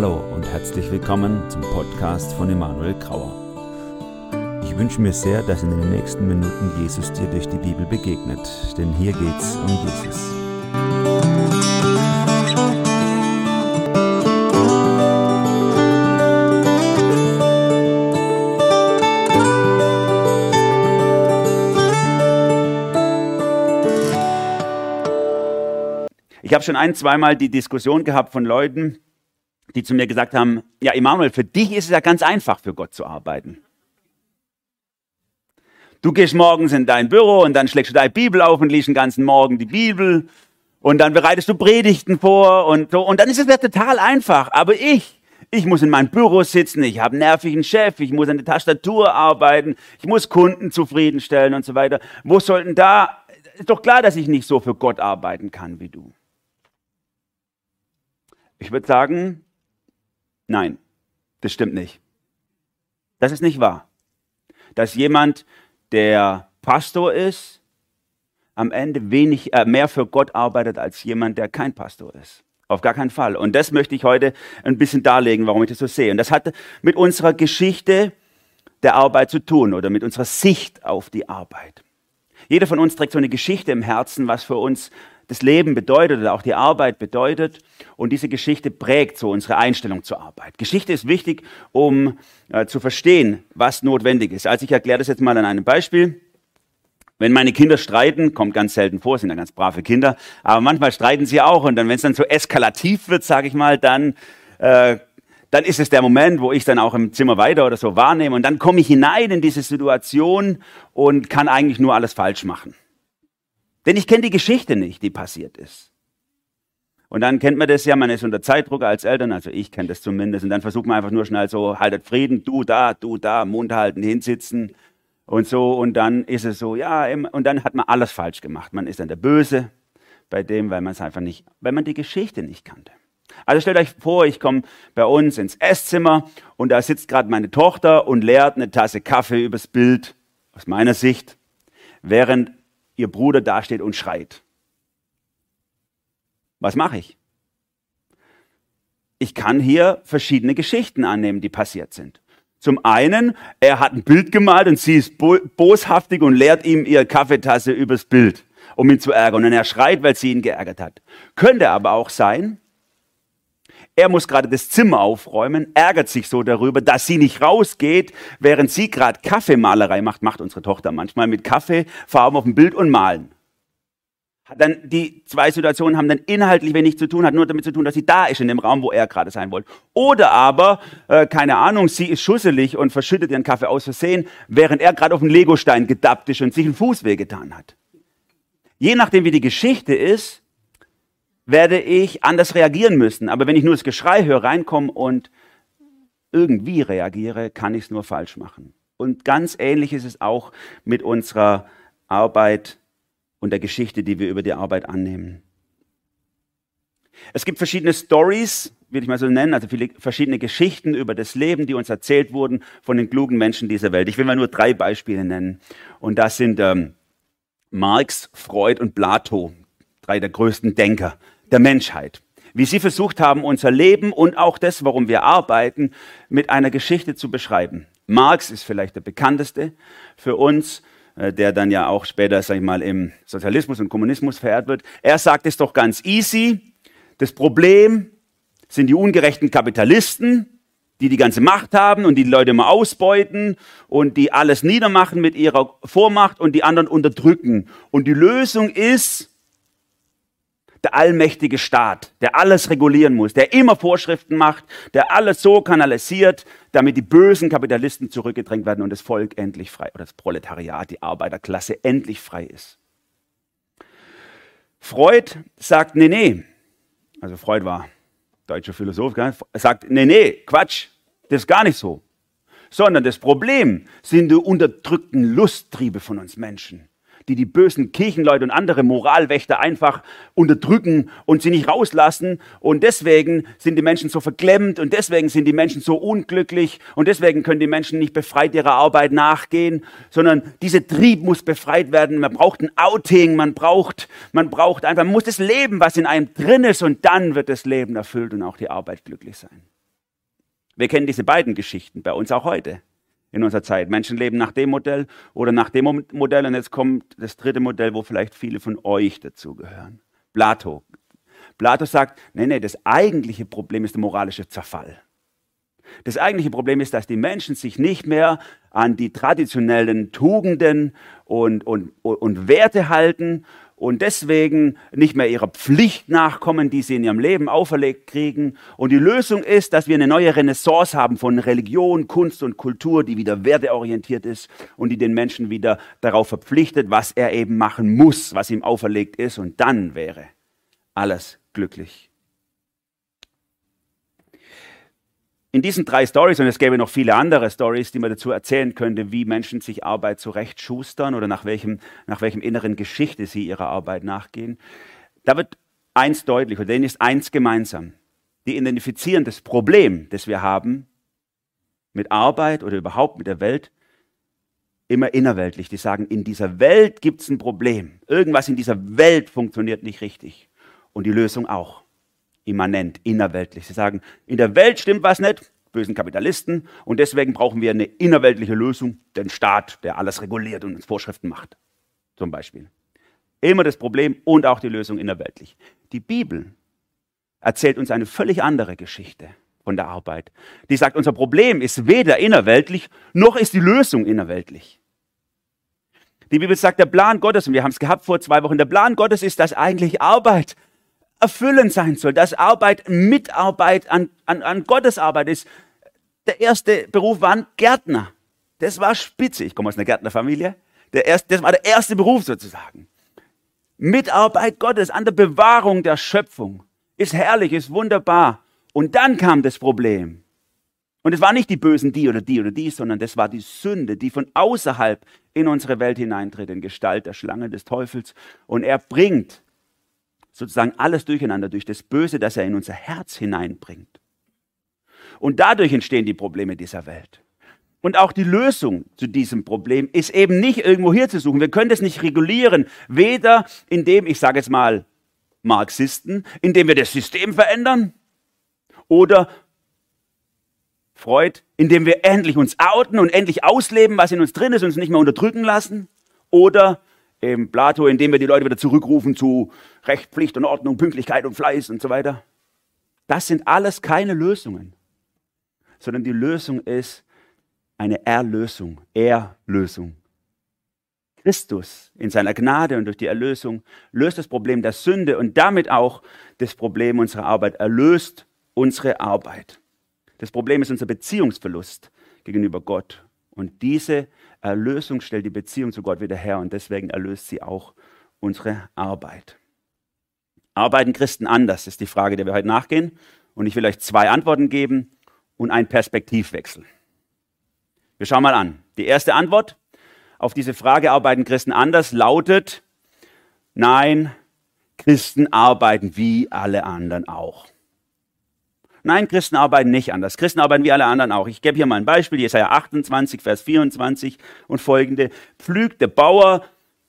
Hallo und herzlich willkommen zum Podcast von Emanuel Grauer. Ich wünsche mir sehr, dass in den nächsten Minuten Jesus dir durch die Bibel begegnet, denn hier geht's um Jesus. Ich habe schon ein, zweimal die Diskussion gehabt von Leuten, die zu mir gesagt haben, ja, Emanuel, für dich ist es ja ganz einfach, für Gott zu arbeiten. Du gehst morgens in dein Büro und dann schlägst du deine Bibel auf und liest den ganzen Morgen die Bibel und dann bereitest du Predigten vor und so. Und dann ist es ja total einfach. Aber ich, ich muss in meinem Büro sitzen, ich habe einen nervigen Chef, ich muss an der Tastatur arbeiten, ich muss Kunden zufriedenstellen und so weiter. Wo sollten da, ist doch klar, dass ich nicht so für Gott arbeiten kann wie du. Ich würde sagen, Nein, das stimmt nicht. Das ist nicht wahr. Dass jemand, der Pastor ist, am Ende wenig, äh, mehr für Gott arbeitet als jemand, der kein Pastor ist. Auf gar keinen Fall. Und das möchte ich heute ein bisschen darlegen, warum ich das so sehe. Und das hat mit unserer Geschichte der Arbeit zu tun oder mit unserer Sicht auf die Arbeit. Jeder von uns trägt so eine Geschichte im Herzen, was für uns das Leben bedeutet oder auch die Arbeit bedeutet. Und diese Geschichte prägt so unsere Einstellung zur Arbeit. Geschichte ist wichtig, um äh, zu verstehen, was notwendig ist. Also ich erkläre das jetzt mal an einem Beispiel. Wenn meine Kinder streiten, kommt ganz selten vor, sind ja ganz brave Kinder, aber manchmal streiten sie auch und dann, wenn es dann so eskalativ wird, sage ich mal, dann, äh, dann ist es der Moment, wo ich dann auch im Zimmer weiter oder so wahrnehme und dann komme ich hinein in diese Situation und kann eigentlich nur alles falsch machen. Denn ich kenne die Geschichte nicht, die passiert ist. Und dann kennt man das ja, man ist unter Zeitdruck als Eltern, also ich kenne das zumindest. Und dann versucht man einfach nur schnell so, haltet Frieden, du da, du da, Mund halten, hinsitzen und so. Und dann ist es so, ja, und dann hat man alles falsch gemacht. Man ist dann der Böse bei dem, weil man es einfach nicht, weil man die Geschichte nicht kannte. Also stellt euch vor, ich komme bei uns ins Esszimmer und da sitzt gerade meine Tochter und leert eine Tasse Kaffee übers Bild, aus meiner Sicht, während ihr Bruder dasteht und schreit. Was mache ich? Ich kann hier verschiedene Geschichten annehmen, die passiert sind. Zum einen, er hat ein Bild gemalt und sie ist boshaftig und leert ihm ihre Kaffeetasse übers Bild, um ihn zu ärgern. Und er schreit, weil sie ihn geärgert hat. Könnte aber auch sein, er muss gerade das Zimmer aufräumen, ärgert sich so darüber, dass sie nicht rausgeht, während sie gerade Kaffeemalerei macht, macht unsere Tochter manchmal mit Kaffee, Farben auf dem Bild und malen. Dann die zwei Situationen haben dann inhaltlich wenig zu tun, hat nur damit zu tun, dass sie da ist in dem Raum, wo er gerade sein wollte. Oder aber, äh, keine Ahnung, sie ist schusselig und verschüttet ihren Kaffee aus Versehen, während er gerade auf den Legostein gedappt ist und sich einen Fuß wehgetan hat. Je nachdem, wie die Geschichte ist, werde ich anders reagieren müssen. Aber wenn ich nur das Geschrei höre, reinkomme und irgendwie reagiere, kann ich es nur falsch machen. Und ganz ähnlich ist es auch mit unserer Arbeit und der Geschichte, die wir über die Arbeit annehmen. Es gibt verschiedene Stories, würde ich mal so nennen, also viele verschiedene Geschichten über das Leben, die uns erzählt wurden von den klugen Menschen dieser Welt. Ich will mal nur drei Beispiele nennen. Und das sind ähm, Marx, Freud und Plato, drei der größten Denker der Menschheit. Wie sie versucht haben, unser Leben und auch das, warum wir arbeiten, mit einer Geschichte zu beschreiben. Marx ist vielleicht der bekannteste für uns, äh, der dann ja auch später, sag ich mal, im Sozialismus und Kommunismus verehrt wird. Er sagt es doch ganz easy. Das Problem sind die ungerechten Kapitalisten, die die ganze Macht haben und die, die Leute immer ausbeuten und die alles niedermachen mit ihrer Vormacht und die anderen unterdrücken. Und die Lösung ist, der allmächtige Staat, der alles regulieren muss, der immer Vorschriften macht, der alles so kanalisiert, damit die bösen Kapitalisten zurückgedrängt werden und das Volk endlich frei, oder das Proletariat, die Arbeiterklasse endlich frei ist. Freud sagt, nee, nee, also Freud war deutscher Philosoph, sagt, nee, nee, Quatsch, das ist gar nicht so. Sondern das Problem sind die unterdrückten Lusttriebe von uns Menschen die die bösen Kirchenleute und andere Moralwächter einfach unterdrücken und sie nicht rauslassen. Und deswegen sind die Menschen so verklemmt und deswegen sind die Menschen so unglücklich und deswegen können die Menschen nicht befreit ihrer Arbeit nachgehen, sondern dieser Trieb muss befreit werden. Man braucht ein Outing, man braucht, man braucht einfach, man muss das Leben, was in einem drin ist und dann wird das Leben erfüllt und auch die Arbeit glücklich sein. Wir kennen diese beiden Geschichten bei uns auch heute in unserer Zeit. Menschen leben nach dem Modell oder nach dem Modell und jetzt kommt das dritte Modell, wo vielleicht viele von euch dazugehören. Plato. Plato sagt, nee, nee, das eigentliche Problem ist der moralische Zerfall. Das eigentliche Problem ist, dass die Menschen sich nicht mehr an die traditionellen Tugenden und, und, und Werte halten und deswegen nicht mehr ihrer Pflicht nachkommen, die sie in ihrem Leben auferlegt kriegen. Und die Lösung ist, dass wir eine neue Renaissance haben von Religion, Kunst und Kultur, die wieder werteorientiert ist und die den Menschen wieder darauf verpflichtet, was er eben machen muss, was ihm auferlegt ist. Und dann wäre alles glücklich. In diesen drei Stories, und es gäbe noch viele andere Stories, die man dazu erzählen könnte, wie Menschen sich Arbeit zurechtschustern oder nach welchem, nach welchem inneren Geschichte sie ihrer Arbeit nachgehen, da wird eins deutlich, und denen ist eins gemeinsam. Die identifizieren das Problem, das wir haben mit Arbeit oder überhaupt mit der Welt, immer innerweltlich. Die sagen, in dieser Welt gibt es ein Problem. Irgendwas in dieser Welt funktioniert nicht richtig. Und die Lösung auch immanent, innerweltlich. Sie sagen, in der Welt stimmt was nicht, bösen Kapitalisten, und deswegen brauchen wir eine innerweltliche Lösung, den Staat, der alles reguliert und uns Vorschriften macht, zum Beispiel. Immer das Problem und auch die Lösung innerweltlich. Die Bibel erzählt uns eine völlig andere Geschichte von der Arbeit. Die sagt, unser Problem ist weder innerweltlich, noch ist die Lösung innerweltlich. Die Bibel sagt, der Plan Gottes, und wir haben es gehabt vor zwei Wochen, der Plan Gottes ist, dass eigentlich Arbeit erfüllend sein soll, dass Arbeit Mitarbeit an, an, an Gottes Arbeit ist. Der erste Beruf war ein Gärtner. Das war spitze. Ich komme aus einer Gärtnerfamilie. Der erste, das war der erste Beruf sozusagen. Mitarbeit Gottes an der Bewahrung der Schöpfung ist herrlich, ist wunderbar. Und dann kam das Problem. Und es war nicht die Bösen, die oder die oder die, sondern das war die Sünde, die von außerhalb in unsere Welt hineintritt, in Gestalt der Schlange des Teufels. Und er bringt sozusagen alles durcheinander durch das Böse, das er in unser Herz hineinbringt. Und dadurch entstehen die Probleme dieser Welt. Und auch die Lösung zu diesem Problem ist eben nicht irgendwo hier zu suchen. Wir können das nicht regulieren, weder indem, ich sage jetzt mal, Marxisten, indem wir das System verändern, oder Freud, indem wir endlich uns outen und endlich ausleben, was in uns drin ist uns nicht mehr unterdrücken lassen, oder eben Plato, indem wir die Leute wieder zurückrufen zu Recht, Pflicht und Ordnung, Pünktlichkeit und Fleiß und so weiter. Das sind alles keine Lösungen, sondern die Lösung ist eine Erlösung, Erlösung. Christus in seiner Gnade und durch die Erlösung löst das Problem der Sünde und damit auch das Problem unserer Arbeit, erlöst unsere Arbeit. Das Problem ist unser Beziehungsverlust gegenüber Gott. Und diese Erlösung stellt die Beziehung zu Gott wieder her und deswegen erlöst sie auch unsere Arbeit. Arbeiten Christen anders, ist die Frage, der wir heute nachgehen. Und ich will euch zwei Antworten geben und einen Perspektivwechsel. Wir schauen mal an. Die erste Antwort auf diese Frage, arbeiten Christen anders, lautet, nein, Christen arbeiten wie alle anderen auch. Nein, Christen arbeiten nicht anders. Christen arbeiten wie alle anderen auch. Ich gebe hier mal ein Beispiel, Jesaja 28, Vers 24 und folgende. Pflügt der Bauer,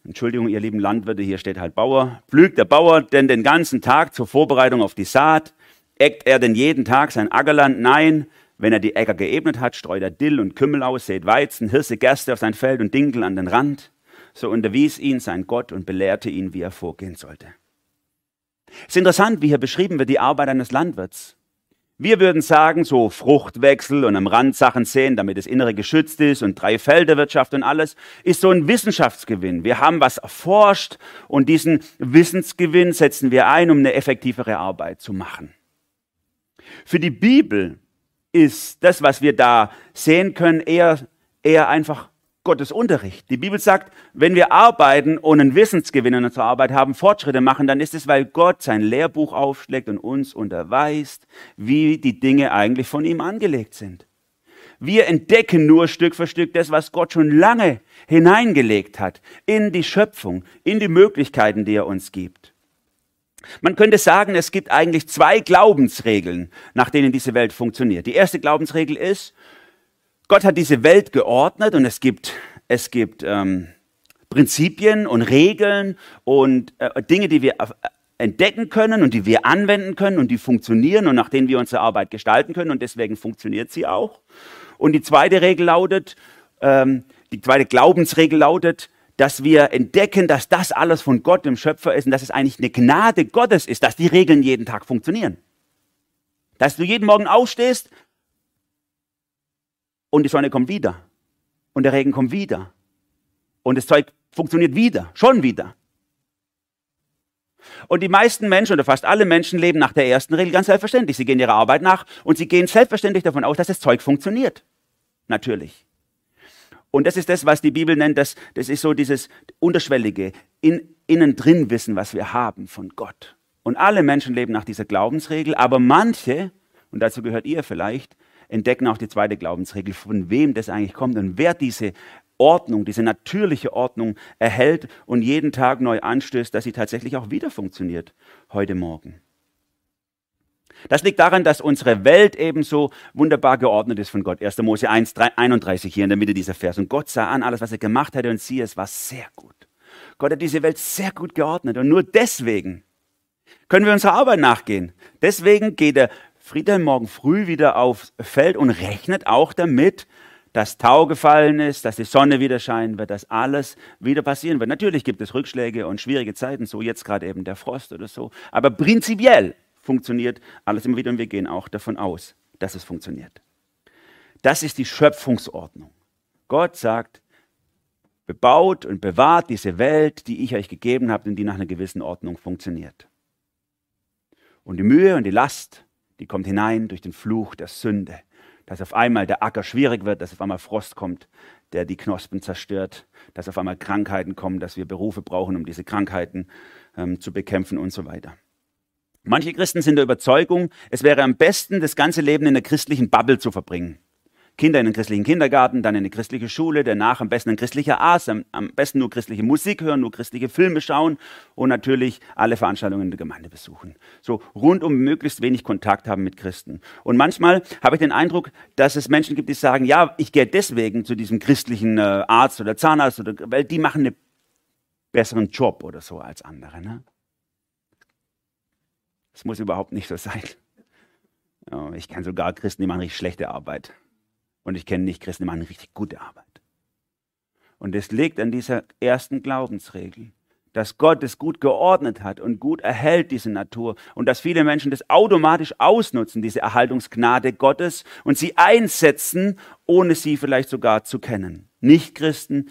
Entschuldigung, ihr lieben Landwirte, hier steht halt Bauer. Pflügt der Bauer denn den ganzen Tag zur Vorbereitung auf die Saat? Eckt er denn jeden Tag sein Ackerland? Nein. Wenn er die Äcker geebnet hat, streut er Dill und Kümmel aus, sät Weizen, Hirse, Gerste auf sein Feld und Dinkel an den Rand. So unterwies ihn sein Gott und belehrte ihn, wie er vorgehen sollte. Es ist interessant, wie hier beschrieben wird die Arbeit eines Landwirts. Wir würden sagen, so Fruchtwechsel und am Rand Sachen sehen, damit das Innere geschützt ist und drei Felderwirtschaft und alles, ist so ein Wissenschaftsgewinn. Wir haben was erforscht und diesen Wissensgewinn setzen wir ein, um eine effektivere Arbeit zu machen. Für die Bibel ist das, was wir da sehen können, eher, eher einfach Gottes Unterricht. Die Bibel sagt, wenn wir arbeiten und einen Wissensgewinn in unserer Arbeit haben, Fortschritte machen, dann ist es, weil Gott sein Lehrbuch aufschlägt und uns unterweist, wie die Dinge eigentlich von ihm angelegt sind. Wir entdecken nur Stück für Stück das, was Gott schon lange hineingelegt hat in die Schöpfung, in die Möglichkeiten, die er uns gibt. Man könnte sagen, es gibt eigentlich zwei Glaubensregeln, nach denen diese Welt funktioniert. Die erste Glaubensregel ist, Gott hat diese Welt geordnet und es gibt, es gibt ähm, Prinzipien und Regeln und äh, Dinge, die wir entdecken können und die wir anwenden können und die funktionieren und nach denen wir unsere Arbeit gestalten können und deswegen funktioniert sie auch. Und die zweite Regel lautet, ähm, die zweite Glaubensregel lautet, dass wir entdecken, dass das alles von Gott, dem Schöpfer ist und dass es eigentlich eine Gnade Gottes ist, dass die Regeln jeden Tag funktionieren. Dass du jeden Morgen aufstehst und die Sonne kommt wieder und der Regen kommt wieder und das Zeug funktioniert wieder, schon wieder. Und die meisten Menschen oder fast alle Menschen leben nach der ersten Regel ganz selbstverständlich. Sie gehen ihrer Arbeit nach und sie gehen selbstverständlich davon aus, dass das Zeug funktioniert. Natürlich. Und das ist das, was die Bibel nennt, das, das ist so dieses unterschwellige, in, innen drin Wissen, was wir haben von Gott. Und alle Menschen leben nach dieser Glaubensregel, aber manche, und dazu gehört ihr vielleicht, entdecken auch die zweite Glaubensregel, von wem das eigentlich kommt und wer diese Ordnung, diese natürliche Ordnung erhält und jeden Tag neu anstößt, dass sie tatsächlich auch wieder funktioniert heute Morgen. Das liegt daran, dass unsere Welt ebenso wunderbar geordnet ist von Gott. 1. Mose 1, 31 hier in der Mitte dieser Vers. Und Gott sah an alles, was er gemacht hatte und siehe, es war sehr gut. Gott hat diese Welt sehr gut geordnet und nur deswegen können wir unserer Arbeit nachgehen. Deswegen geht der Friedhelm morgen früh wieder aufs Feld und rechnet auch damit, dass Tau gefallen ist, dass die Sonne wieder scheinen wird, dass alles wieder passieren wird. Natürlich gibt es Rückschläge und schwierige Zeiten, so jetzt gerade eben der Frost oder so. Aber prinzipiell funktioniert alles immer wieder und wir gehen auch davon aus, dass es funktioniert. Das ist die Schöpfungsordnung. Gott sagt, bebaut und bewahrt diese Welt, die ich euch gegeben habe und die nach einer gewissen Ordnung funktioniert. Und die Mühe und die Last, die kommt hinein durch den Fluch der Sünde, dass auf einmal der Acker schwierig wird, dass auf einmal Frost kommt, der die Knospen zerstört, dass auf einmal Krankheiten kommen, dass wir Berufe brauchen, um diese Krankheiten ähm, zu bekämpfen und so weiter. Manche Christen sind der Überzeugung, es wäre am besten, das ganze Leben in einer christlichen Bubble zu verbringen. Kinder in einen christlichen Kindergarten, dann in eine christliche Schule, danach am besten ein christlicher Arzt, am, am besten nur christliche Musik hören, nur christliche Filme schauen und natürlich alle Veranstaltungen in der Gemeinde besuchen. So rundum möglichst wenig Kontakt haben mit Christen. Und manchmal habe ich den Eindruck, dass es Menschen gibt, die sagen, ja, ich gehe deswegen zu diesem christlichen äh, Arzt oder Zahnarzt, oder, weil die machen einen besseren Job oder so als andere. Ne? Das muss überhaupt nicht so sein. Ich kenne sogar Christen, die machen richtig schlechte Arbeit. Und ich kenne nicht Christen, die machen richtig gute Arbeit. Und es liegt an dieser ersten Glaubensregel, dass Gott es gut geordnet hat und gut erhält diese Natur und dass viele Menschen das automatisch ausnutzen, diese Erhaltungsgnade Gottes und sie einsetzen, ohne sie vielleicht sogar zu kennen. Nicht Christen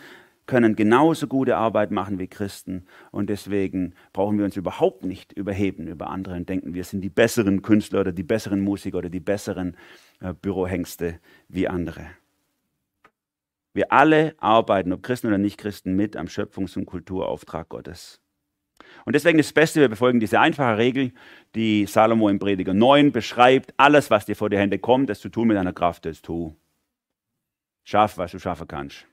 können genauso gute Arbeit machen wie Christen und deswegen brauchen wir uns überhaupt nicht überheben über andere und denken, wir sind die besseren Künstler oder die besseren Musiker oder die besseren äh, Bürohengste wie andere. Wir alle arbeiten, ob Christen oder nicht Christen, mit am Schöpfungs- und Kulturauftrag Gottes. Und deswegen ist das Beste, wir befolgen diese einfache Regel, die Salomo im Prediger 9 beschreibt. Alles, was dir vor die Hände kommt, das zu tun mit deiner Kraft, das tu. Schaff, was du schaffen kannst.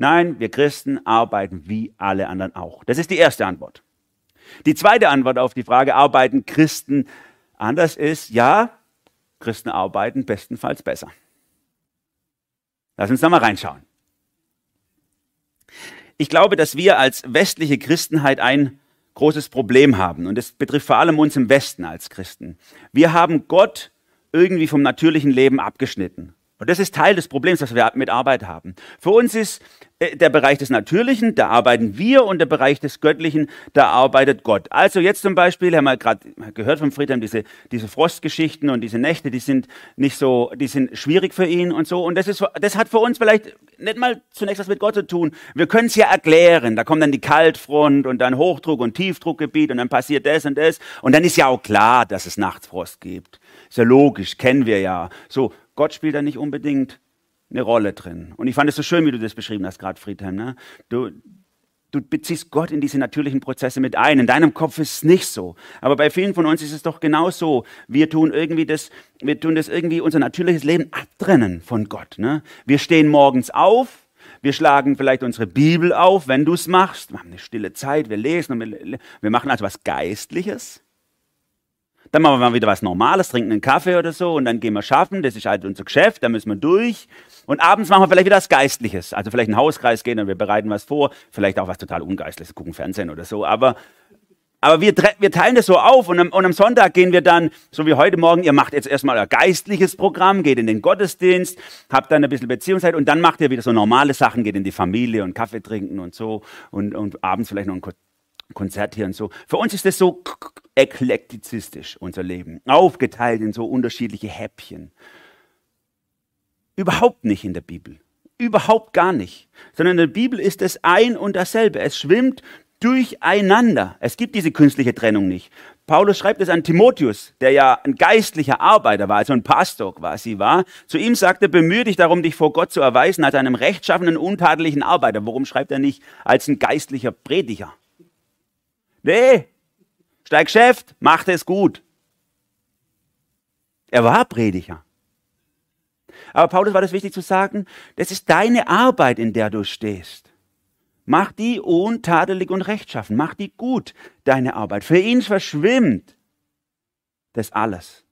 Nein, wir Christen arbeiten wie alle anderen auch. Das ist die erste Antwort. Die zweite Antwort auf die Frage, arbeiten Christen anders ist, ja, Christen arbeiten bestenfalls besser. Lass uns da mal reinschauen. Ich glaube, dass wir als westliche Christenheit ein großes Problem haben. Und das betrifft vor allem uns im Westen als Christen. Wir haben Gott irgendwie vom natürlichen Leben abgeschnitten. Und das ist Teil des Problems, das wir mit Arbeit haben. Für uns ist äh, der Bereich des Natürlichen, da arbeiten wir, und der Bereich des Göttlichen, da arbeitet Gott. Also jetzt zum Beispiel, haben wir gerade gehört von Friedhelm, diese, diese Frostgeschichten und diese Nächte, die sind nicht so, die sind schwierig für ihn und so. Und das, ist, das hat für uns vielleicht nicht mal zunächst was mit Gott zu tun. Wir können es ja erklären. Da kommt dann die Kaltfront und dann Hochdruck- und Tiefdruckgebiet und dann passiert das und das. Und dann ist ja auch klar, dass es nachts Frost gibt. Ist ja logisch, kennen wir ja. So, Gott spielt da nicht unbedingt eine Rolle drin. Und ich fand es so schön, wie du das beschrieben hast, gerade Friedhelm. Ne? Du, du beziehst Gott in diese natürlichen Prozesse mit ein. In deinem Kopf ist es nicht so. Aber bei vielen von uns ist es doch genau so. Wir tun irgendwie das, wir tun das irgendwie unser natürliches Leben abtrennen von Gott. Ne? Wir stehen morgens auf. Wir schlagen vielleicht unsere Bibel auf, wenn du es machst. Wir haben eine stille Zeit, wir lesen und wir, wir machen also was Geistliches. Dann machen wir mal wieder was Normales, trinken einen Kaffee oder so und dann gehen wir schaffen. Das ist halt unser Geschäft, da müssen wir durch. Und abends machen wir vielleicht wieder was Geistliches. Also vielleicht einen Hauskreis gehen und wir bereiten was vor. Vielleicht auch was total Ungeistliches, gucken Fernsehen oder so. Aber aber wir, wir teilen das so auf und am, und am Sonntag gehen wir dann, so wie heute Morgen, ihr macht jetzt erstmal ein geistliches Programm, geht in den Gottesdienst, habt dann ein bisschen Beziehungszeit und dann macht ihr wieder so normale Sachen, geht in die Familie und Kaffee trinken und so und, und abends vielleicht noch ein Konzert hier und so. Für uns ist das so eklektizistisch, unser Leben, aufgeteilt in so unterschiedliche Häppchen. Überhaupt nicht in der Bibel. Überhaupt gar nicht. Sondern in der Bibel ist es ein und dasselbe. Es schwimmt durcheinander. Es gibt diese künstliche Trennung nicht. Paulus schreibt es an Timotheus, der ja ein geistlicher Arbeiter war, also ein Pastor quasi war. Zu ihm sagte, bemühe dich darum, dich vor Gott zu erweisen als einem rechtschaffenen, untadeligen Arbeiter. Warum schreibt er nicht als ein geistlicher Prediger? Nee, steig Geschäft, macht es gut. Er war Prediger. Aber Paulus war das wichtig zu sagen, das ist deine Arbeit, in der du stehst. Mach die untadelig und rechtschaffen. Mach die gut, deine Arbeit. Für ihn verschwimmt das alles.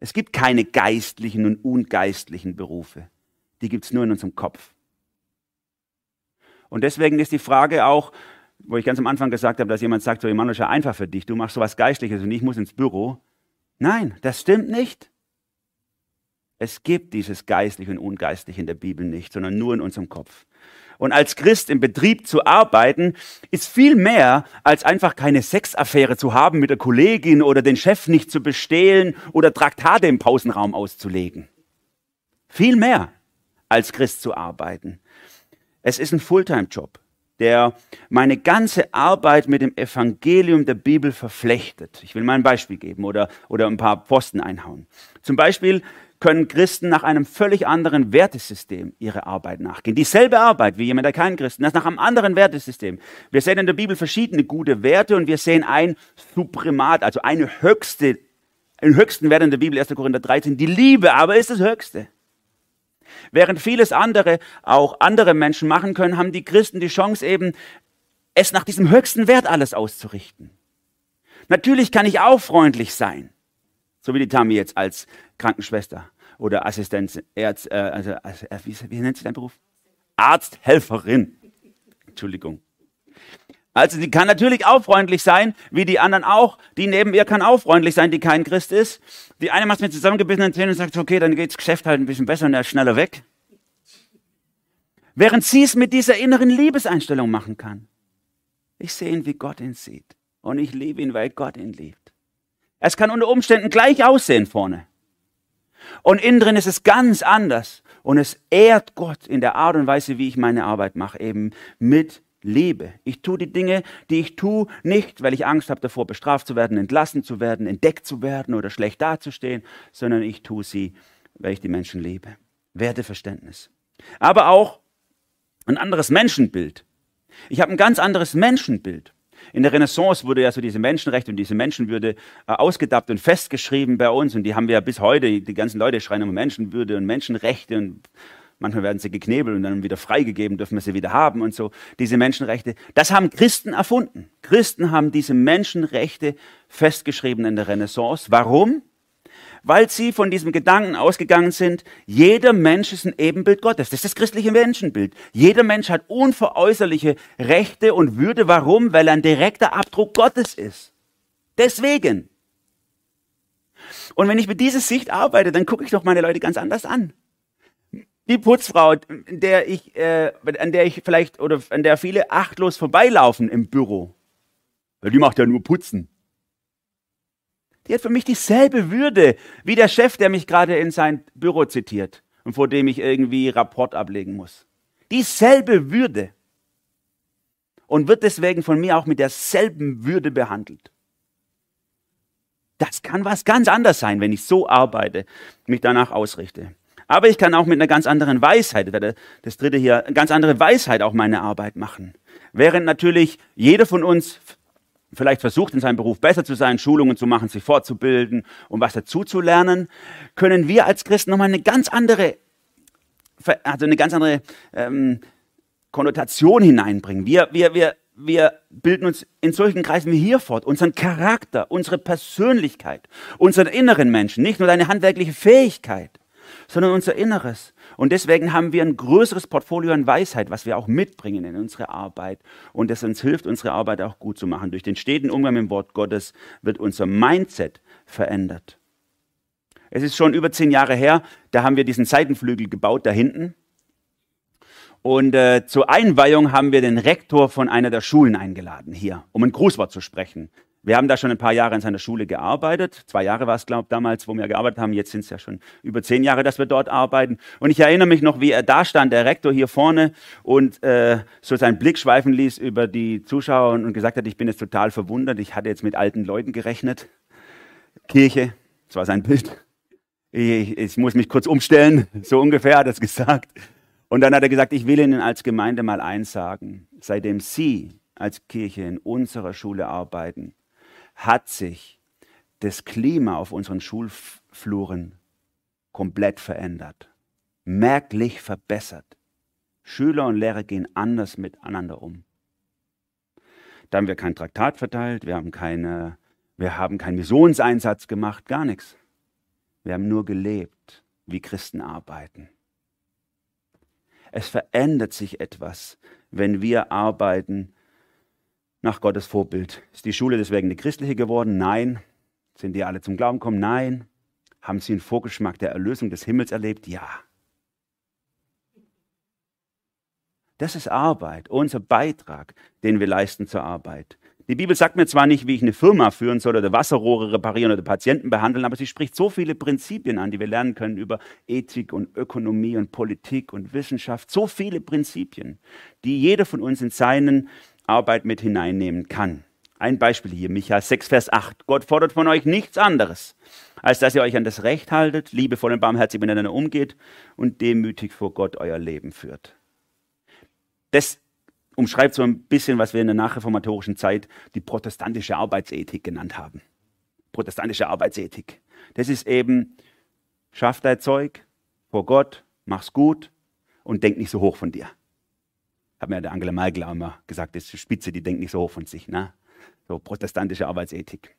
Es gibt keine geistlichen und ungeistlichen Berufe. Die gibt es nur in unserem Kopf. Und deswegen ist die Frage auch, wo ich ganz am Anfang gesagt habe, dass jemand sagt, so Emanuel, ist ja einfach für dich, du machst sowas Geistliches und ich muss ins Büro. Nein, das stimmt nicht. Es gibt dieses Geistliche und Ungeistliche in der Bibel nicht, sondern nur in unserem Kopf. Und als Christ im Betrieb zu arbeiten, ist viel mehr, als einfach keine Sexaffäre zu haben mit der Kollegin oder den Chef nicht zu bestehlen oder Traktate im Pausenraum auszulegen. Viel mehr, als Christ zu arbeiten. Es ist ein Fulltime-Job, der meine ganze Arbeit mit dem Evangelium der Bibel verflechtet. Ich will mal ein Beispiel geben oder, oder ein paar Posten einhauen. Zum Beispiel können Christen nach einem völlig anderen Wertesystem ihre Arbeit nachgehen. Dieselbe Arbeit wie jemand, der kein Christen ist, nach einem anderen Wertesystem. Wir sehen in der Bibel verschiedene gute Werte und wir sehen ein Suprimat, also eine höchste, einen höchsten Wert in der Bibel, 1. Korinther 13. Die Liebe aber ist das Höchste. Während vieles andere auch andere Menschen machen können, haben die Christen die Chance eben, es nach diesem höchsten Wert alles auszurichten. Natürlich kann ich auch freundlich sein. So wie die Tami jetzt als Krankenschwester oder Assistenz, Ärz, äh, also, äh, wie, wie nennt sich dein Beruf? Arzthelferin. Entschuldigung. Also die kann natürlich auch freundlich sein, wie die anderen auch. Die neben ihr kann auch freundlich sein, die kein Christ ist. Die eine macht mit zusammengebissenen Zähnen und sagt, okay, dann geht's Geschäft halt ein bisschen besser und er ist schneller weg. Während sie es mit dieser inneren Liebeseinstellung machen kann. Ich sehe ihn, wie Gott ihn sieht. Und ich liebe ihn, weil Gott ihn liebt. Es kann unter Umständen gleich aussehen vorne. Und innen drin ist es ganz anders. Und es ehrt Gott in der Art und Weise, wie ich meine Arbeit mache, eben mit Liebe. Ich tue die Dinge, die ich tue, nicht, weil ich Angst habe davor, bestraft zu werden, entlassen zu werden, entdeckt zu werden oder schlecht dazustehen, sondern ich tue sie, weil ich die Menschen liebe. Werteverständnis. Aber auch ein anderes Menschenbild. Ich habe ein ganz anderes Menschenbild. In der Renaissance wurde ja so diese Menschenrechte und diese Menschenwürde äh, ausgedappt und festgeschrieben bei uns. Und die haben wir ja bis heute, die ganzen Leute schreien um Menschenwürde und Menschenrechte und manchmal werden sie geknebelt und dann wieder freigegeben, dürfen wir sie wieder haben und so. Diese Menschenrechte, das haben Christen erfunden. Christen haben diese Menschenrechte festgeschrieben in der Renaissance. Warum? weil sie von diesem Gedanken ausgegangen sind, jeder Mensch ist ein Ebenbild Gottes. Das ist das christliche Menschenbild. Jeder Mensch hat unveräußerliche Rechte und Würde. Warum? Weil er ein direkter Abdruck Gottes ist. Deswegen. Und wenn ich mit dieser Sicht arbeite, dann gucke ich doch meine Leute ganz anders an. Die Putzfrau, der ich, äh, an der ich vielleicht oder an der viele achtlos vorbeilaufen im Büro, weil die macht ja nur Putzen. Die hat für mich dieselbe Würde wie der Chef, der mich gerade in sein Büro zitiert und vor dem ich irgendwie Rapport ablegen muss. Dieselbe Würde. Und wird deswegen von mir auch mit derselben Würde behandelt. Das kann was ganz anderes sein, wenn ich so arbeite, mich danach ausrichte. Aber ich kann auch mit einer ganz anderen Weisheit, das dritte hier, eine ganz andere Weisheit auch meine Arbeit machen. Während natürlich jeder von uns vielleicht versucht, in seinem Beruf besser zu sein, Schulungen zu machen, sich fortzubilden um was dazu zu lernen, können wir als Christen nochmal eine ganz andere, also eine ganz andere ähm, Konnotation hineinbringen. Wir, wir, wir, wir bilden uns in solchen Kreisen wie hier fort, unseren Charakter, unsere Persönlichkeit, unseren inneren Menschen, nicht nur deine handwerkliche Fähigkeit, sondern unser Inneres. Und deswegen haben wir ein größeres Portfolio an Weisheit, was wir auch mitbringen in unsere Arbeit und das uns hilft, unsere Arbeit auch gut zu machen. Durch den steten Umgang mit dem Wort Gottes wird unser Mindset verändert. Es ist schon über zehn Jahre her, da haben wir diesen Seitenflügel gebaut da hinten. Und äh, zur Einweihung haben wir den Rektor von einer der Schulen eingeladen hier, um ein Grußwort zu sprechen. Wir haben da schon ein paar Jahre in seiner Schule gearbeitet. Zwei Jahre war es, glaube ich, damals, wo wir gearbeitet haben. Jetzt sind es ja schon über zehn Jahre, dass wir dort arbeiten. Und ich erinnere mich noch, wie er da stand, der Rektor hier vorne, und äh, so seinen Blick schweifen ließ über die Zuschauer und gesagt hat, ich bin jetzt total verwundert. Ich hatte jetzt mit alten Leuten gerechnet. Kirche, das war sein Bild. Ich, ich muss mich kurz umstellen, so ungefähr hat er es gesagt. Und dann hat er gesagt, ich will Ihnen als Gemeinde mal eins sagen. Seitdem Sie als Kirche in unserer Schule arbeiten, hat sich das Klima auf unseren Schulfluren komplett verändert, merklich verbessert. Schüler und Lehrer gehen anders miteinander um. Da haben wir kein Traktat verteilt, wir haben, keine, wir haben keinen Missionseinsatz gemacht, gar nichts. Wir haben nur gelebt, wie Christen arbeiten. Es verändert sich etwas, wenn wir arbeiten nach Gottes Vorbild. Ist die Schule deswegen eine christliche geworden? Nein. Sind die alle zum Glauben gekommen? Nein. Haben sie einen Vorgeschmack der Erlösung des Himmels erlebt? Ja. Das ist Arbeit, unser Beitrag, den wir leisten zur Arbeit. Die Bibel sagt mir zwar nicht, wie ich eine Firma führen soll oder Wasserrohre reparieren oder Patienten behandeln, aber sie spricht so viele Prinzipien an, die wir lernen können über Ethik und Ökonomie und Politik und Wissenschaft. So viele Prinzipien, die jeder von uns in seinen Arbeit mit hineinnehmen kann. Ein Beispiel hier, Micha 6, Vers 8. Gott fordert von euch nichts anderes, als dass ihr euch an das Recht haltet, liebevoll und barmherzig miteinander umgeht und demütig vor Gott euer Leben führt. Das umschreibt so ein bisschen, was wir in der nachreformatorischen Zeit die protestantische Arbeitsethik genannt haben. Protestantische Arbeitsethik. Das ist eben, schaff dein Zeug vor Gott, mach's gut und denk nicht so hoch von dir hat mir der Angela Merkel auch immer gesagt, das ist die Spitze, die denkt nicht so hoch von sich. Ne? So protestantische Arbeitsethik.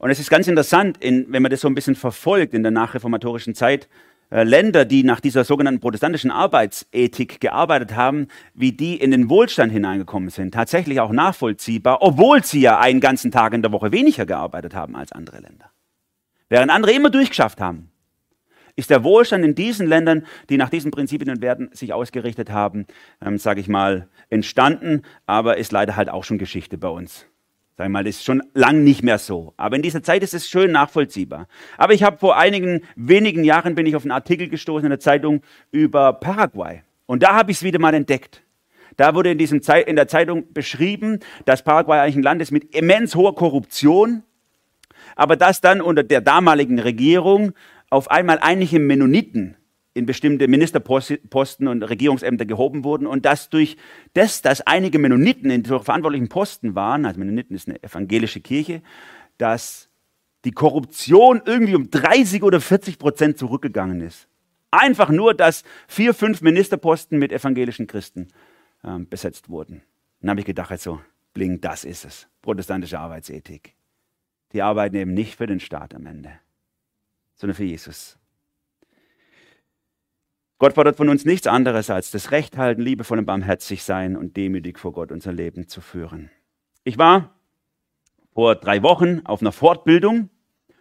Und es ist ganz interessant, in, wenn man das so ein bisschen verfolgt in der nachreformatorischen Zeit, äh, Länder, die nach dieser sogenannten protestantischen Arbeitsethik gearbeitet haben, wie die in den Wohlstand hineingekommen sind, tatsächlich auch nachvollziehbar, obwohl sie ja einen ganzen Tag in der Woche weniger gearbeitet haben als andere Länder. Während andere immer durchgeschafft haben ist der Wohlstand in diesen Ländern, die nach diesen Prinzipien und Werten sich ausgerichtet haben, ähm, sage ich mal, entstanden, aber ist leider halt auch schon Geschichte bei uns. Sag ich mal, das ist schon lang nicht mehr so. Aber in dieser Zeit ist es schön nachvollziehbar. Aber ich habe vor einigen wenigen Jahren bin ich auf einen Artikel gestoßen in der Zeitung über Paraguay. Und da habe ich es wieder mal entdeckt. Da wurde in, diesem Zeit, in der Zeitung beschrieben, dass Paraguay eigentlich ein Land ist mit immens hoher Korruption, aber dass dann unter der damaligen Regierung auf einmal einige Mennoniten in bestimmte Ministerposten und Regierungsämter gehoben wurden und dass durch das, dass einige Mennoniten in verantwortlichen Posten waren, also Mennoniten ist eine evangelische Kirche, dass die Korruption irgendwie um 30 oder 40 Prozent zurückgegangen ist. Einfach nur, dass vier, fünf Ministerposten mit evangelischen Christen äh, besetzt wurden. Dann habe ich gedacht, also, bling, das ist es. Protestantische Arbeitsethik. Die arbeiten eben nicht für den Staat am Ende sondern für Jesus. Gott fordert von uns nichts anderes als das Recht halten, liebevoll und barmherzig sein und demütig vor Gott unser Leben zu führen. Ich war vor drei Wochen auf einer Fortbildung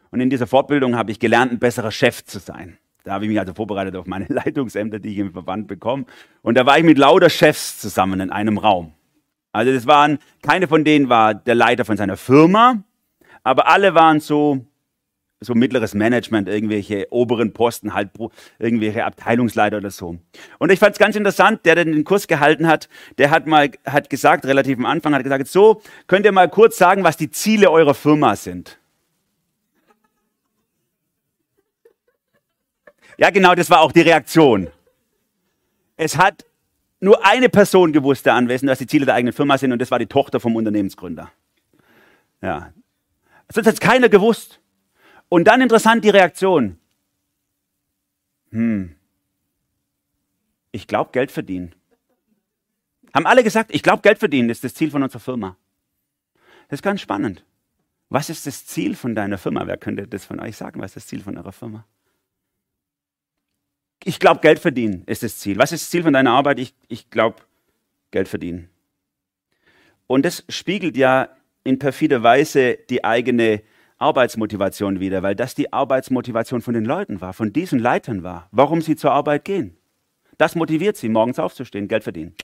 und in dieser Fortbildung habe ich gelernt, ein besserer Chef zu sein. Da habe ich mich also vorbereitet auf meine Leitungsämter, die ich im Verband bekomme. Und da war ich mit lauter Chefs zusammen in einem Raum. Also das waren, keine von denen war der Leiter von seiner Firma, aber alle waren so so mittleres Management, irgendwelche oberen Posten, halt irgendwelche Abteilungsleiter oder so. Und ich fand es ganz interessant, der, der den Kurs gehalten hat, der hat mal hat gesagt, relativ am Anfang, hat gesagt, so, könnt ihr mal kurz sagen, was die Ziele eurer Firma sind? Ja, genau, das war auch die Reaktion. Es hat nur eine Person gewusst, der Anwesende, was die Ziele der eigenen Firma sind, und das war die Tochter vom Unternehmensgründer. Ja. Sonst hat es keiner gewusst. Und dann interessant die Reaktion. Hm. Ich glaube, Geld verdienen. Haben alle gesagt, ich glaube, Geld verdienen ist das Ziel von unserer Firma. Das ist ganz spannend. Was ist das Ziel von deiner Firma? Wer könnte das von euch sagen? Was ist das Ziel von eurer Firma? Ich glaube, Geld verdienen ist das Ziel. Was ist das Ziel von deiner Arbeit? Ich, ich glaube, Geld verdienen. Und das spiegelt ja in perfider Weise die eigene Arbeitsmotivation wieder, weil das die Arbeitsmotivation von den Leuten war, von diesen Leitern war, warum sie zur Arbeit gehen. Das motiviert sie, morgens aufzustehen, Geld verdienen.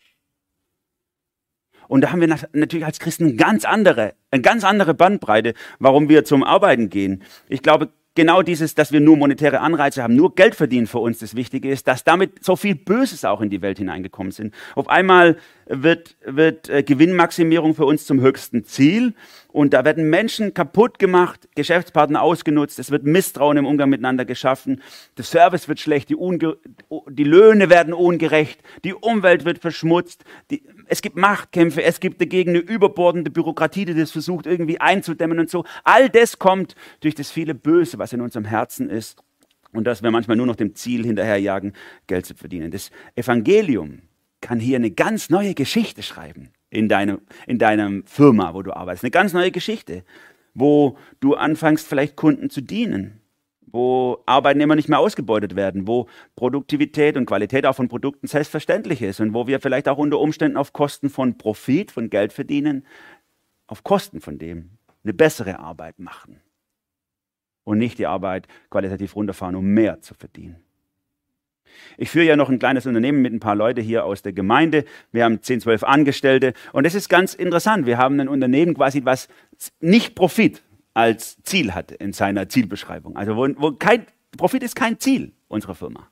Und da haben wir natürlich als Christen ganz andere, eine ganz andere Bandbreite, warum wir zum Arbeiten gehen. Ich glaube, genau dieses, dass wir nur monetäre Anreize haben, nur Geld verdienen für uns das Wichtige ist, dass damit so viel Böses auch in die Welt hineingekommen sind. Auf einmal wird, wird äh, Gewinnmaximierung für uns zum höchsten Ziel und da werden Menschen kaputt gemacht, Geschäftspartner ausgenutzt, es wird Misstrauen im Umgang miteinander geschaffen, der Service wird schlecht, die, Unge die Löhne werden ungerecht, die Umwelt wird verschmutzt, die, es gibt Machtkämpfe, es gibt dagegen eine überbordende Bürokratie, die das versucht irgendwie einzudämmen und so. All das kommt durch das viele Böse, was in unserem Herzen ist und dass wir manchmal nur noch dem Ziel hinterherjagen, Geld zu verdienen. Das Evangelium kann hier eine ganz neue Geschichte schreiben in, deinem, in deinem Firma, wo du arbeitest. Eine ganz neue Geschichte, wo du anfängst, vielleicht Kunden zu dienen, wo Arbeitnehmer nicht mehr ausgebeutet werden, wo Produktivität und Qualität auch von Produkten selbstverständlich ist und wo wir vielleicht auch unter Umständen auf Kosten von Profit, von Geld verdienen, auf Kosten von dem eine bessere Arbeit machen und nicht die Arbeit qualitativ runterfahren, um mehr zu verdienen. Ich führe ja noch ein kleines Unternehmen mit ein paar Leuten hier aus der Gemeinde. Wir haben 10, 12 Angestellte und es ist ganz interessant. Wir haben ein Unternehmen quasi, was nicht Profit als Ziel hat in seiner Zielbeschreibung. Also wo, wo kein, Profit ist kein Ziel unserer Firma.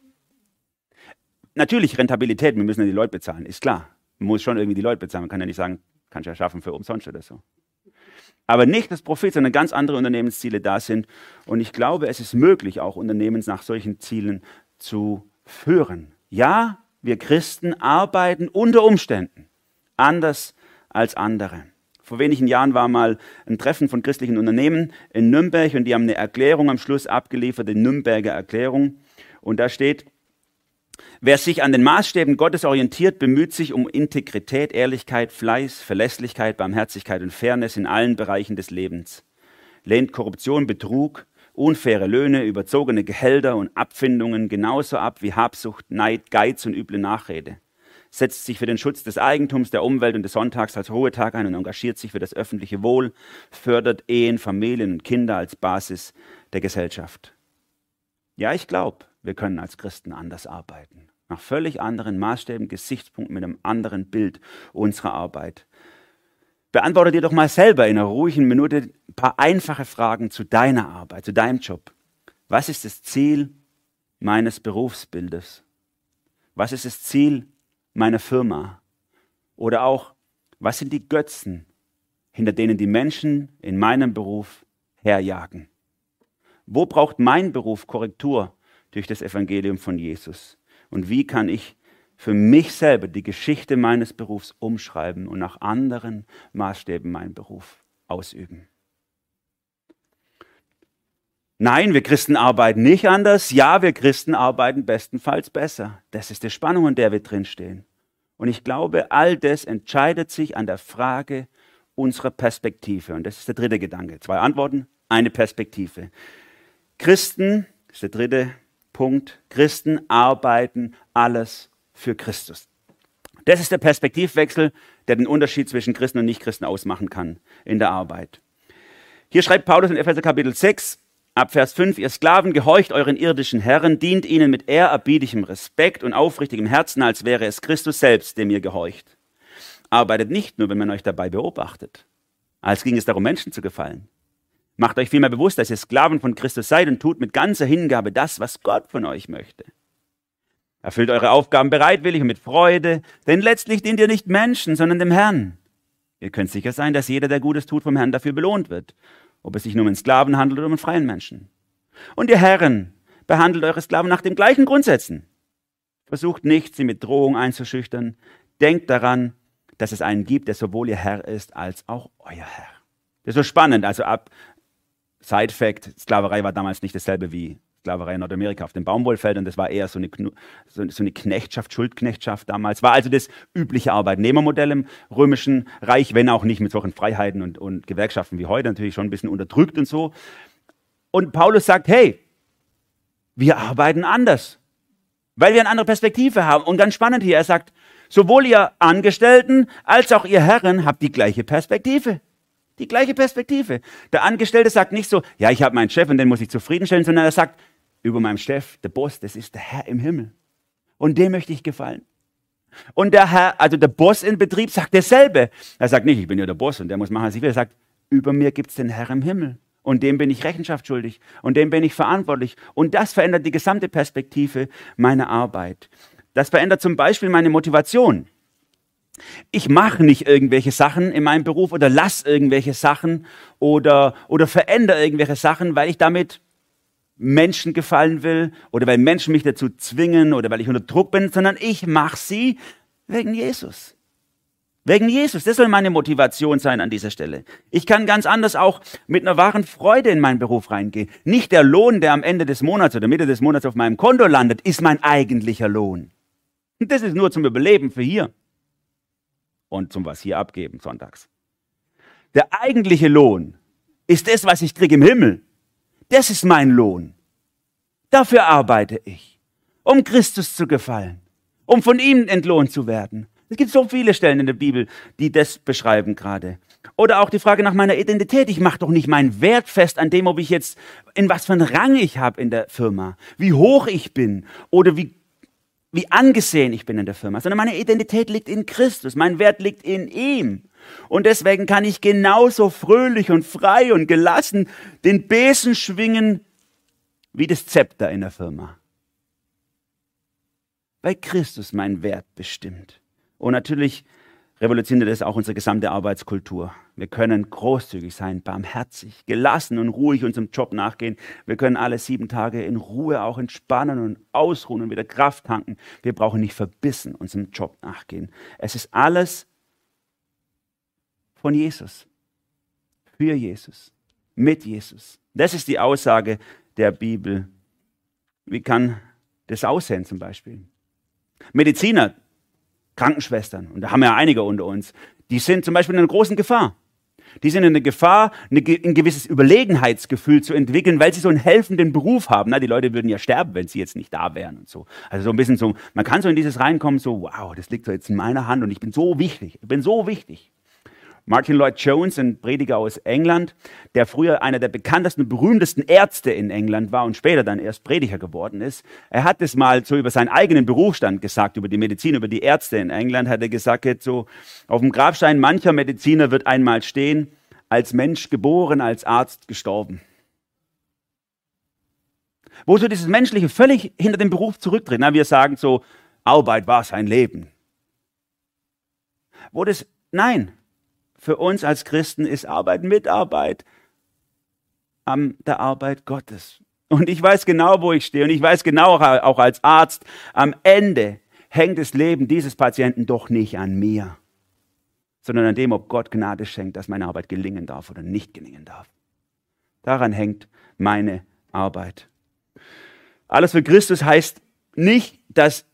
Natürlich Rentabilität, wir müssen ja die Leute bezahlen, ist klar. Man muss schon irgendwie die Leute bezahlen. Man kann ja nicht sagen, kannst ja schaffen für umsonst oder so. Aber nicht das Profit, sondern ganz andere Unternehmensziele da sind. Und ich glaube, es ist möglich, auch Unternehmen nach solchen Zielen zu führen. Ja, wir Christen arbeiten unter Umständen anders als andere. Vor wenigen Jahren war mal ein Treffen von christlichen Unternehmen in Nürnberg und die haben eine Erklärung am Schluss abgeliefert, die Nürnberger Erklärung. Und da steht, wer sich an den Maßstäben Gottes orientiert, bemüht sich um Integrität, Ehrlichkeit, Fleiß, Verlässlichkeit, Barmherzigkeit und Fairness in allen Bereichen des Lebens, lehnt Korruption, Betrug, unfaire Löhne, überzogene Gehälter und Abfindungen genauso ab wie Habsucht, Neid, Geiz und üble Nachrede, setzt sich für den Schutz des Eigentums, der Umwelt und des Sonntags als Ruhetag ein und engagiert sich für das öffentliche Wohl, fördert Ehen, Familien und Kinder als Basis der Gesellschaft. Ja, ich glaube, wir können als Christen anders arbeiten. Nach völlig anderen Maßstäben, Gesichtspunkten, mit einem anderen Bild unserer Arbeit. Beantworte dir doch mal selber in einer ruhigen Minute ein paar einfache Fragen zu deiner Arbeit, zu deinem Job. Was ist das Ziel meines Berufsbildes? Was ist das Ziel meiner Firma? Oder auch, was sind die Götzen, hinter denen die Menschen in meinem Beruf herjagen? Wo braucht mein Beruf Korrektur durch das Evangelium von Jesus? Und wie kann ich für mich selber die Geschichte meines Berufs umschreiben und nach anderen Maßstäben meinen Beruf ausüben. Nein, wir Christen arbeiten nicht anders. Ja, wir Christen arbeiten bestenfalls besser. Das ist die Spannung, in der wir drinstehen. Und ich glaube, all das entscheidet sich an der Frage unserer Perspektive. Und das ist der dritte Gedanke. Zwei Antworten, eine Perspektive. Christen, das ist der dritte Punkt, Christen arbeiten alles für Christus. Das ist der Perspektivwechsel, der den Unterschied zwischen Christen und Nichtchristen ausmachen kann in der Arbeit. Hier schreibt Paulus in Epheser Kapitel 6, ab Vers 5, ihr Sklaven gehorcht euren irdischen Herren, dient ihnen mit ehrerbietigem Respekt und aufrichtigem Herzen, als wäre es Christus selbst, dem ihr gehorcht. Arbeitet nicht nur, wenn man euch dabei beobachtet, als ging es darum, Menschen zu gefallen. Macht euch vielmehr bewusst, dass ihr Sklaven von Christus seid und tut mit ganzer Hingabe das, was Gott von euch möchte. Erfüllt eure Aufgaben bereitwillig und mit Freude, denn letztlich dient ihr nicht Menschen, sondern dem Herrn. Ihr könnt sicher sein, dass jeder, der Gutes tut, vom Herrn dafür belohnt wird, ob es sich nur um einen Sklaven handelt oder um einen freien Menschen. Und ihr Herren, behandelt eure Sklaven nach den gleichen Grundsätzen. Versucht nicht, sie mit Drohung einzuschüchtern. Denkt daran, dass es einen gibt, der sowohl ihr Herr ist als auch euer Herr. Das ist so spannend. Also ab Side Fact, Sklaverei war damals nicht dasselbe wie Sklaverei in Nordamerika auf den Baumwollfeldern. Das war eher so eine, so eine Knechtschaft, Schuldknechtschaft damals. War also das übliche Arbeitnehmermodell im römischen Reich, wenn auch nicht mit solchen Freiheiten und, und Gewerkschaften wie heute, natürlich schon ein bisschen unterdrückt und so. Und Paulus sagt, hey, wir arbeiten anders, weil wir eine andere Perspektive haben. Und ganz spannend hier, er sagt, sowohl ihr Angestellten als auch ihr Herren habt die gleiche Perspektive. Die gleiche Perspektive. Der Angestellte sagt nicht so, ja, ich habe meinen Chef und den muss ich zufriedenstellen, sondern er sagt, über meinem Chef, der Boss, das ist der Herr im Himmel. Und dem möchte ich gefallen. Und der Herr, also der Boss im Betrieb sagt dasselbe. Er sagt nicht, ich bin ja der Boss und der muss machen, was ich will. Er sagt, über mir gibt es den Herr im Himmel. Und dem bin ich Rechenschaft schuldig. Und dem bin ich verantwortlich. Und das verändert die gesamte Perspektive meiner Arbeit. Das verändert zum Beispiel meine Motivation. Ich mache nicht irgendwelche Sachen in meinem Beruf oder lass irgendwelche Sachen oder, oder verändere irgendwelche Sachen, weil ich damit Menschen gefallen will oder weil Menschen mich dazu zwingen oder weil ich unter Druck bin, sondern ich mache sie wegen Jesus. Wegen Jesus. Das soll meine Motivation sein an dieser Stelle. Ich kann ganz anders auch mit einer wahren Freude in meinen Beruf reingehen. Nicht der Lohn, der am Ende des Monats oder Mitte des Monats auf meinem Konto landet, ist mein eigentlicher Lohn. Das ist nur zum Überleben für hier und zum was hier abgeben sonntags. Der eigentliche Lohn ist das, was ich kriege im Himmel. Das ist mein Lohn. Dafür arbeite ich, um Christus zu gefallen, um von ihm entlohnt zu werden. Es gibt so viele Stellen in der Bibel, die das beschreiben gerade. Oder auch die Frage nach meiner Identität. Ich mache doch nicht meinen Wert fest an dem, ob ich jetzt in was für einen Rang ich habe in der Firma, wie hoch ich bin oder wie wie angesehen ich bin in der Firma, sondern meine Identität liegt in Christus, mein Wert liegt in ihm. Und deswegen kann ich genauso fröhlich und frei und gelassen den Besen schwingen wie das Zepter in der Firma. Weil Christus meinen Wert bestimmt. Und natürlich revolutioniert das auch unsere gesamte Arbeitskultur. Wir können großzügig sein, barmherzig, gelassen und ruhig unserem Job nachgehen. Wir können alle sieben Tage in Ruhe auch entspannen und ausruhen und wieder Kraft tanken. Wir brauchen nicht verbissen unserem Job nachgehen. Es ist alles von Jesus, für Jesus, mit Jesus. Das ist die Aussage der Bibel. Wie kann das aussehen zum Beispiel? Mediziner Krankenschwestern, und da haben wir ja einige unter uns, die sind zum Beispiel in einer großen Gefahr. Die sind in der Gefahr, ein gewisses Überlegenheitsgefühl zu entwickeln, weil sie so einen helfenden Beruf haben. Na, die Leute würden ja sterben, wenn sie jetzt nicht da wären und so. Also so ein bisschen so, man kann so in dieses reinkommen, so, wow, das liegt so jetzt in meiner Hand und ich bin so wichtig, ich bin so wichtig. Martin Lloyd Jones, ein Prediger aus England, der früher einer der bekanntesten und berühmtesten Ärzte in England war und später dann erst Prediger geworden ist. Er hat es mal so über seinen eigenen Berufsstand gesagt, über die Medizin, über die Ärzte in England, hat er gesagt, so auf dem Grabstein mancher Mediziner wird einmal stehen, als Mensch geboren, als Arzt gestorben. Wo so dieses Menschliche völlig hinter dem Beruf zurücktritt. Na, wir sagen so, Arbeit war sein Leben. Wo das, nein, für uns als Christen ist Arbeit Mitarbeit an der Arbeit Gottes. Und ich weiß genau, wo ich stehe. Und ich weiß genau, auch als Arzt, am Ende hängt das Leben dieses Patienten doch nicht an mir, sondern an dem, ob Gott Gnade schenkt, dass meine Arbeit gelingen darf oder nicht gelingen darf. Daran hängt meine Arbeit. Alles für Christus heißt nicht, dass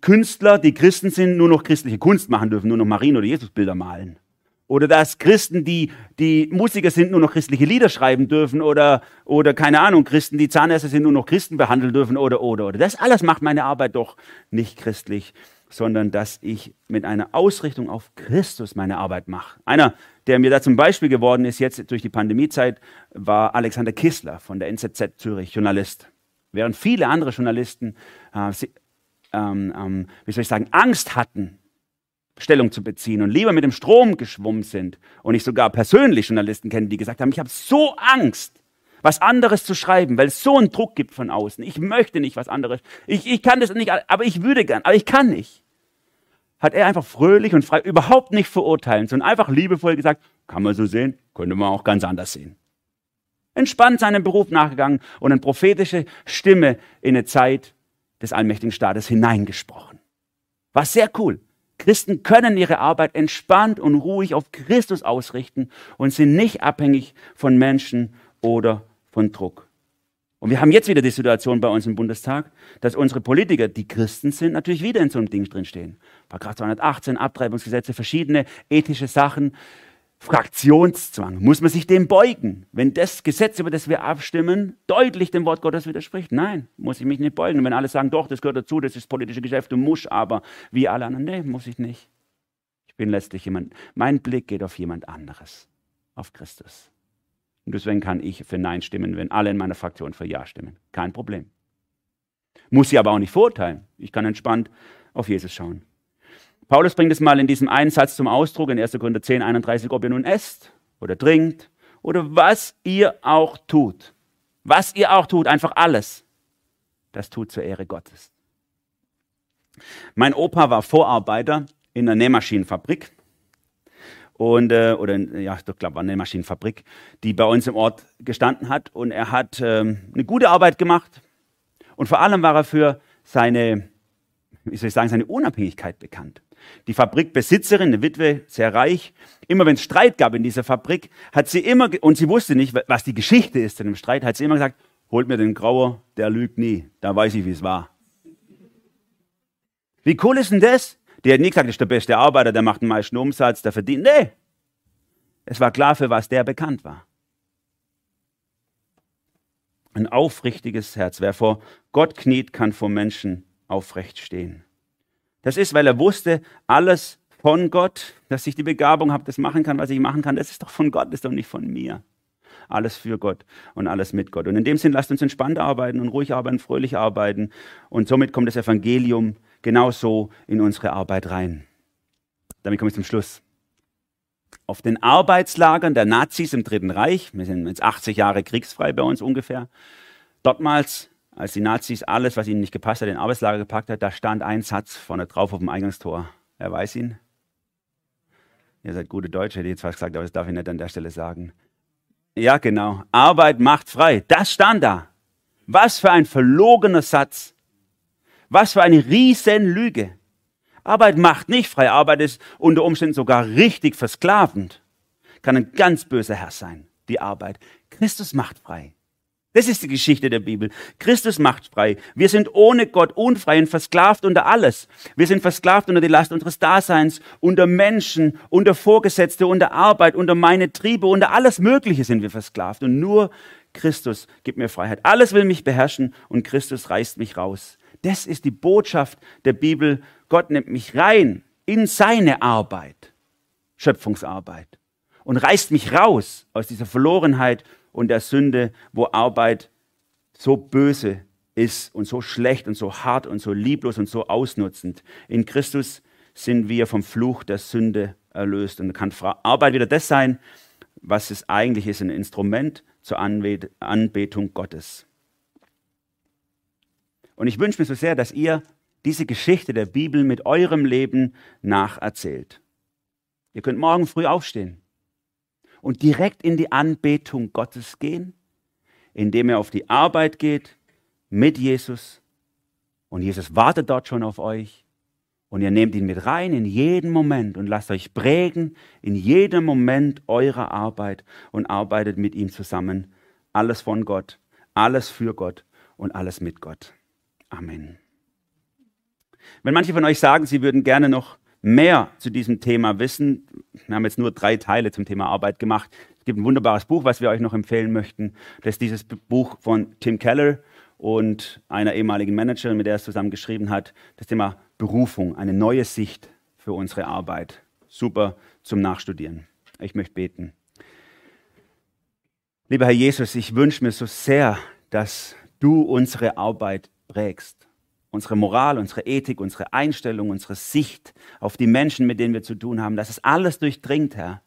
Künstler, die Christen sind, nur noch christliche Kunst machen dürfen, nur noch Marien- oder Jesusbilder malen. Oder dass Christen, die, die Musiker sind, nur noch christliche Lieder schreiben dürfen oder, oder keine Ahnung, Christen, die Zahnärzte sind, nur noch Christen behandeln dürfen oder, oder, oder. Das alles macht meine Arbeit doch nicht christlich, sondern dass ich mit einer Ausrichtung auf Christus meine Arbeit mache. Einer, der mir da zum Beispiel geworden ist jetzt durch die Pandemiezeit, war Alexander Kissler von der NZZ Zürich, Journalist. Während viele andere Journalisten, äh, sie, ähm, ähm, wie soll ich sagen, Angst hatten, Stellung zu beziehen und lieber mit dem Strom geschwommen sind. Und ich sogar persönlich Journalisten kenne, die gesagt haben, ich habe so Angst, was anderes zu schreiben, weil es so einen Druck gibt von außen. Ich möchte nicht was anderes. Ich, ich kann das nicht, aber ich würde gern, aber ich kann nicht. Hat er einfach fröhlich und frei, überhaupt nicht verurteilen, sondern einfach liebevoll gesagt, kann man so sehen, könnte man auch ganz anders sehen. Entspannt seinem Beruf nachgegangen und eine prophetische Stimme in eine Zeit des allmächtigen Staates hineingesprochen. War sehr cool. Christen können ihre Arbeit entspannt und ruhig auf Christus ausrichten und sind nicht abhängig von Menschen oder von Druck. Und wir haben jetzt wieder die Situation bei uns im Bundestag, dass unsere Politiker, die Christen sind, natürlich wieder in so einem Ding drinstehen. Paragraph 218, Abtreibungsgesetze, verschiedene ethische Sachen, Fraktionszwang. Muss man sich dem beugen? Wenn das Gesetz, über das wir abstimmen, deutlich dem Wort Gottes widerspricht? Nein, muss ich mich nicht beugen. Und wenn alle sagen, doch, das gehört dazu, das ist politische Geschäft, du musst aber, wie alle anderen, nee, muss ich nicht. Ich bin letztlich jemand, mein Blick geht auf jemand anderes, auf Christus. Und deswegen kann ich für Nein stimmen, wenn alle in meiner Fraktion für Ja stimmen. Kein Problem. Muss sie aber auch nicht verurteilen. Ich kann entspannt auf Jesus schauen. Paulus bringt es mal in diesem einen Satz zum Ausdruck in 1. Korinther 10, 31, ob ihr nun esst oder trinkt oder was ihr auch tut. Was ihr auch tut, einfach alles. Das tut zur Ehre Gottes. Mein Opa war Vorarbeiter in einer Nähmaschinenfabrik und äh, oder ja, ich glaube, war eine Maschinenfabrik, die bei uns im Ort gestanden hat. Und er hat ähm, eine gute Arbeit gemacht. Und vor allem war er für seine, wie soll ich sagen, seine Unabhängigkeit bekannt. Die Fabrikbesitzerin, eine Witwe, sehr reich. Immer wenn es Streit gab in dieser Fabrik, hat sie immer, und sie wusste nicht, was die Geschichte ist in dem Streit, hat sie immer gesagt, holt mir den Grauer, der lügt nie. Da weiß ich, wie es war. Wie cool ist denn das? Die hat nie gesagt, das ist der beste Arbeiter, der macht den meisten Umsatz, der verdient. Nee. Es war klar, für was der bekannt war. Ein aufrichtiges Herz. Wer vor Gott kniet, kann vor Menschen aufrecht stehen. Das ist, weil er wusste, alles von Gott, dass ich die Begabung habe, das machen kann, was ich machen kann, das ist doch von Gott, das ist doch nicht von mir. Alles für Gott und alles mit Gott. Und in dem Sinn lasst uns entspannt arbeiten und ruhig arbeiten, fröhlich arbeiten. Und somit kommt das Evangelium genauso in unsere Arbeit rein. Damit komme ich zum Schluss. Auf den Arbeitslagern der Nazis im Dritten Reich, wir sind jetzt 80 Jahre kriegsfrei bei uns ungefähr, dortmals, als die Nazis alles, was ihnen nicht gepasst hat, in Arbeitslager gepackt hat, da stand ein Satz vorne drauf auf dem Eingangstor. Wer weiß ihn? Ihr seid gute Deutsche, hätte ich jetzt fast gesagt, aber das darf ich nicht an der Stelle sagen. Ja, genau. Arbeit macht frei. Das stand da. Was für ein verlogener Satz. Was für eine Riesenlüge. Arbeit macht nicht frei. Arbeit ist unter Umständen sogar richtig versklavend. Kann ein ganz böser Herr sein, die Arbeit. Christus macht frei. Das ist die Geschichte der Bibel. Christus macht frei. Wir sind ohne Gott unfrei und versklavt unter alles. Wir sind versklavt unter die Last unseres Daseins, unter Menschen, unter Vorgesetzte, unter Arbeit, unter meine Triebe, unter alles Mögliche sind wir versklavt. Und nur Christus gibt mir Freiheit. Alles will mich beherrschen und Christus reißt mich raus. Das ist die Botschaft der Bibel. Gott nimmt mich rein in seine Arbeit, Schöpfungsarbeit, und reißt mich raus aus dieser Verlorenheit und der Sünde, wo Arbeit so böse ist und so schlecht und so hart und so lieblos und so ausnutzend. In Christus sind wir vom Fluch der Sünde erlöst. Und kann Arbeit wieder das sein, was es eigentlich ist, ein Instrument zur Anbetung Gottes. Und ich wünsche mir so sehr, dass ihr diese Geschichte der Bibel mit eurem Leben nacherzählt. Ihr könnt morgen früh aufstehen und direkt in die Anbetung Gottes gehen, indem ihr auf die Arbeit geht mit Jesus und Jesus wartet dort schon auf euch und ihr nehmt ihn mit rein in jeden Moment und lasst euch prägen in jedem Moment eurer Arbeit und arbeitet mit ihm zusammen. Alles von Gott, alles für Gott und alles mit Gott. Amen. Wenn manche von euch sagen, sie würden gerne noch mehr zu diesem Thema wissen, wir haben jetzt nur drei Teile zum Thema Arbeit gemacht. Es gibt ein wunderbares Buch, was wir euch noch empfehlen möchten. Das ist dieses Buch von Tim Keller und einer ehemaligen Managerin, mit der er es zusammen geschrieben hat. Das Thema Berufung, eine neue Sicht für unsere Arbeit. Super zum Nachstudieren. Ich möchte beten. Lieber Herr Jesus, ich wünsche mir so sehr, dass du unsere Arbeit prägst. Unsere Moral, unsere Ethik, unsere Einstellung, unsere Sicht auf die Menschen, mit denen wir zu tun haben, dass es alles durchdringt, Herr.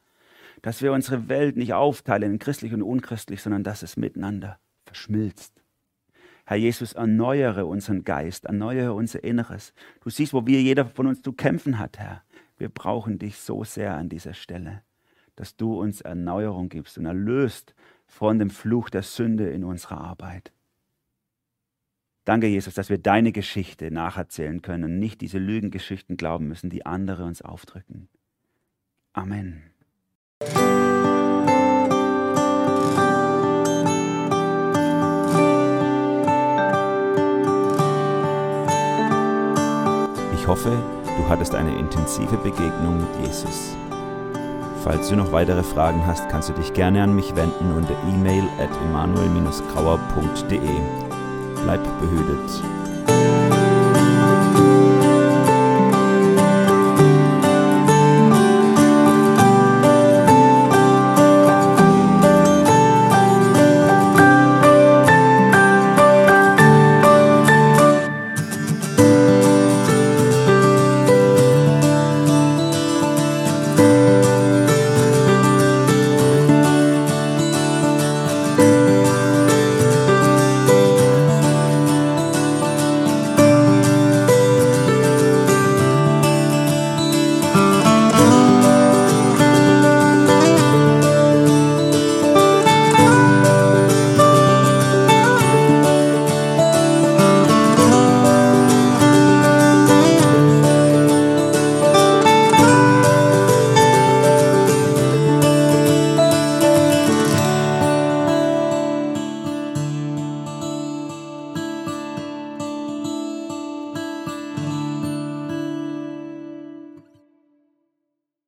Dass wir unsere Welt nicht aufteilen in christlich und unchristlich, sondern dass es miteinander verschmilzt. Herr Jesus, erneuere unseren Geist, erneuere unser Inneres. Du siehst, wo wir jeder von uns zu kämpfen hat, Herr. Wir brauchen dich so sehr an dieser Stelle, dass du uns Erneuerung gibst und erlöst von dem Fluch der Sünde in unserer Arbeit. Danke, Jesus, dass wir deine Geschichte nacherzählen können und nicht diese Lügengeschichten glauben müssen, die andere uns aufdrücken. Amen. Ich hoffe, du hattest eine intensive Begegnung mit Jesus. Falls du noch weitere Fragen hast, kannst du dich gerne an mich wenden unter e-mail at emanuel-grauer.de Bleib behütet.